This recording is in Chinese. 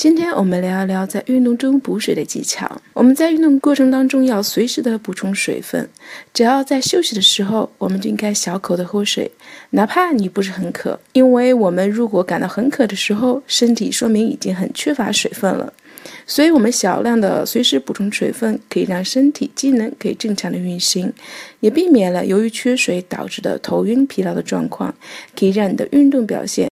今天我们聊一聊在运动中补水的技巧。我们在运动过程当中要随时的补充水分，只要在休息的时候，我们就应该小口的喝水。哪怕你不是很渴，因为我们如果感到很渴的时候，身体说明已经很缺乏水分了。所以我们少量的随时补充水分，可以让身体机能可以正常的运行，也避免了由于缺水导致的头晕、疲劳的状况，可以让你的运动表现。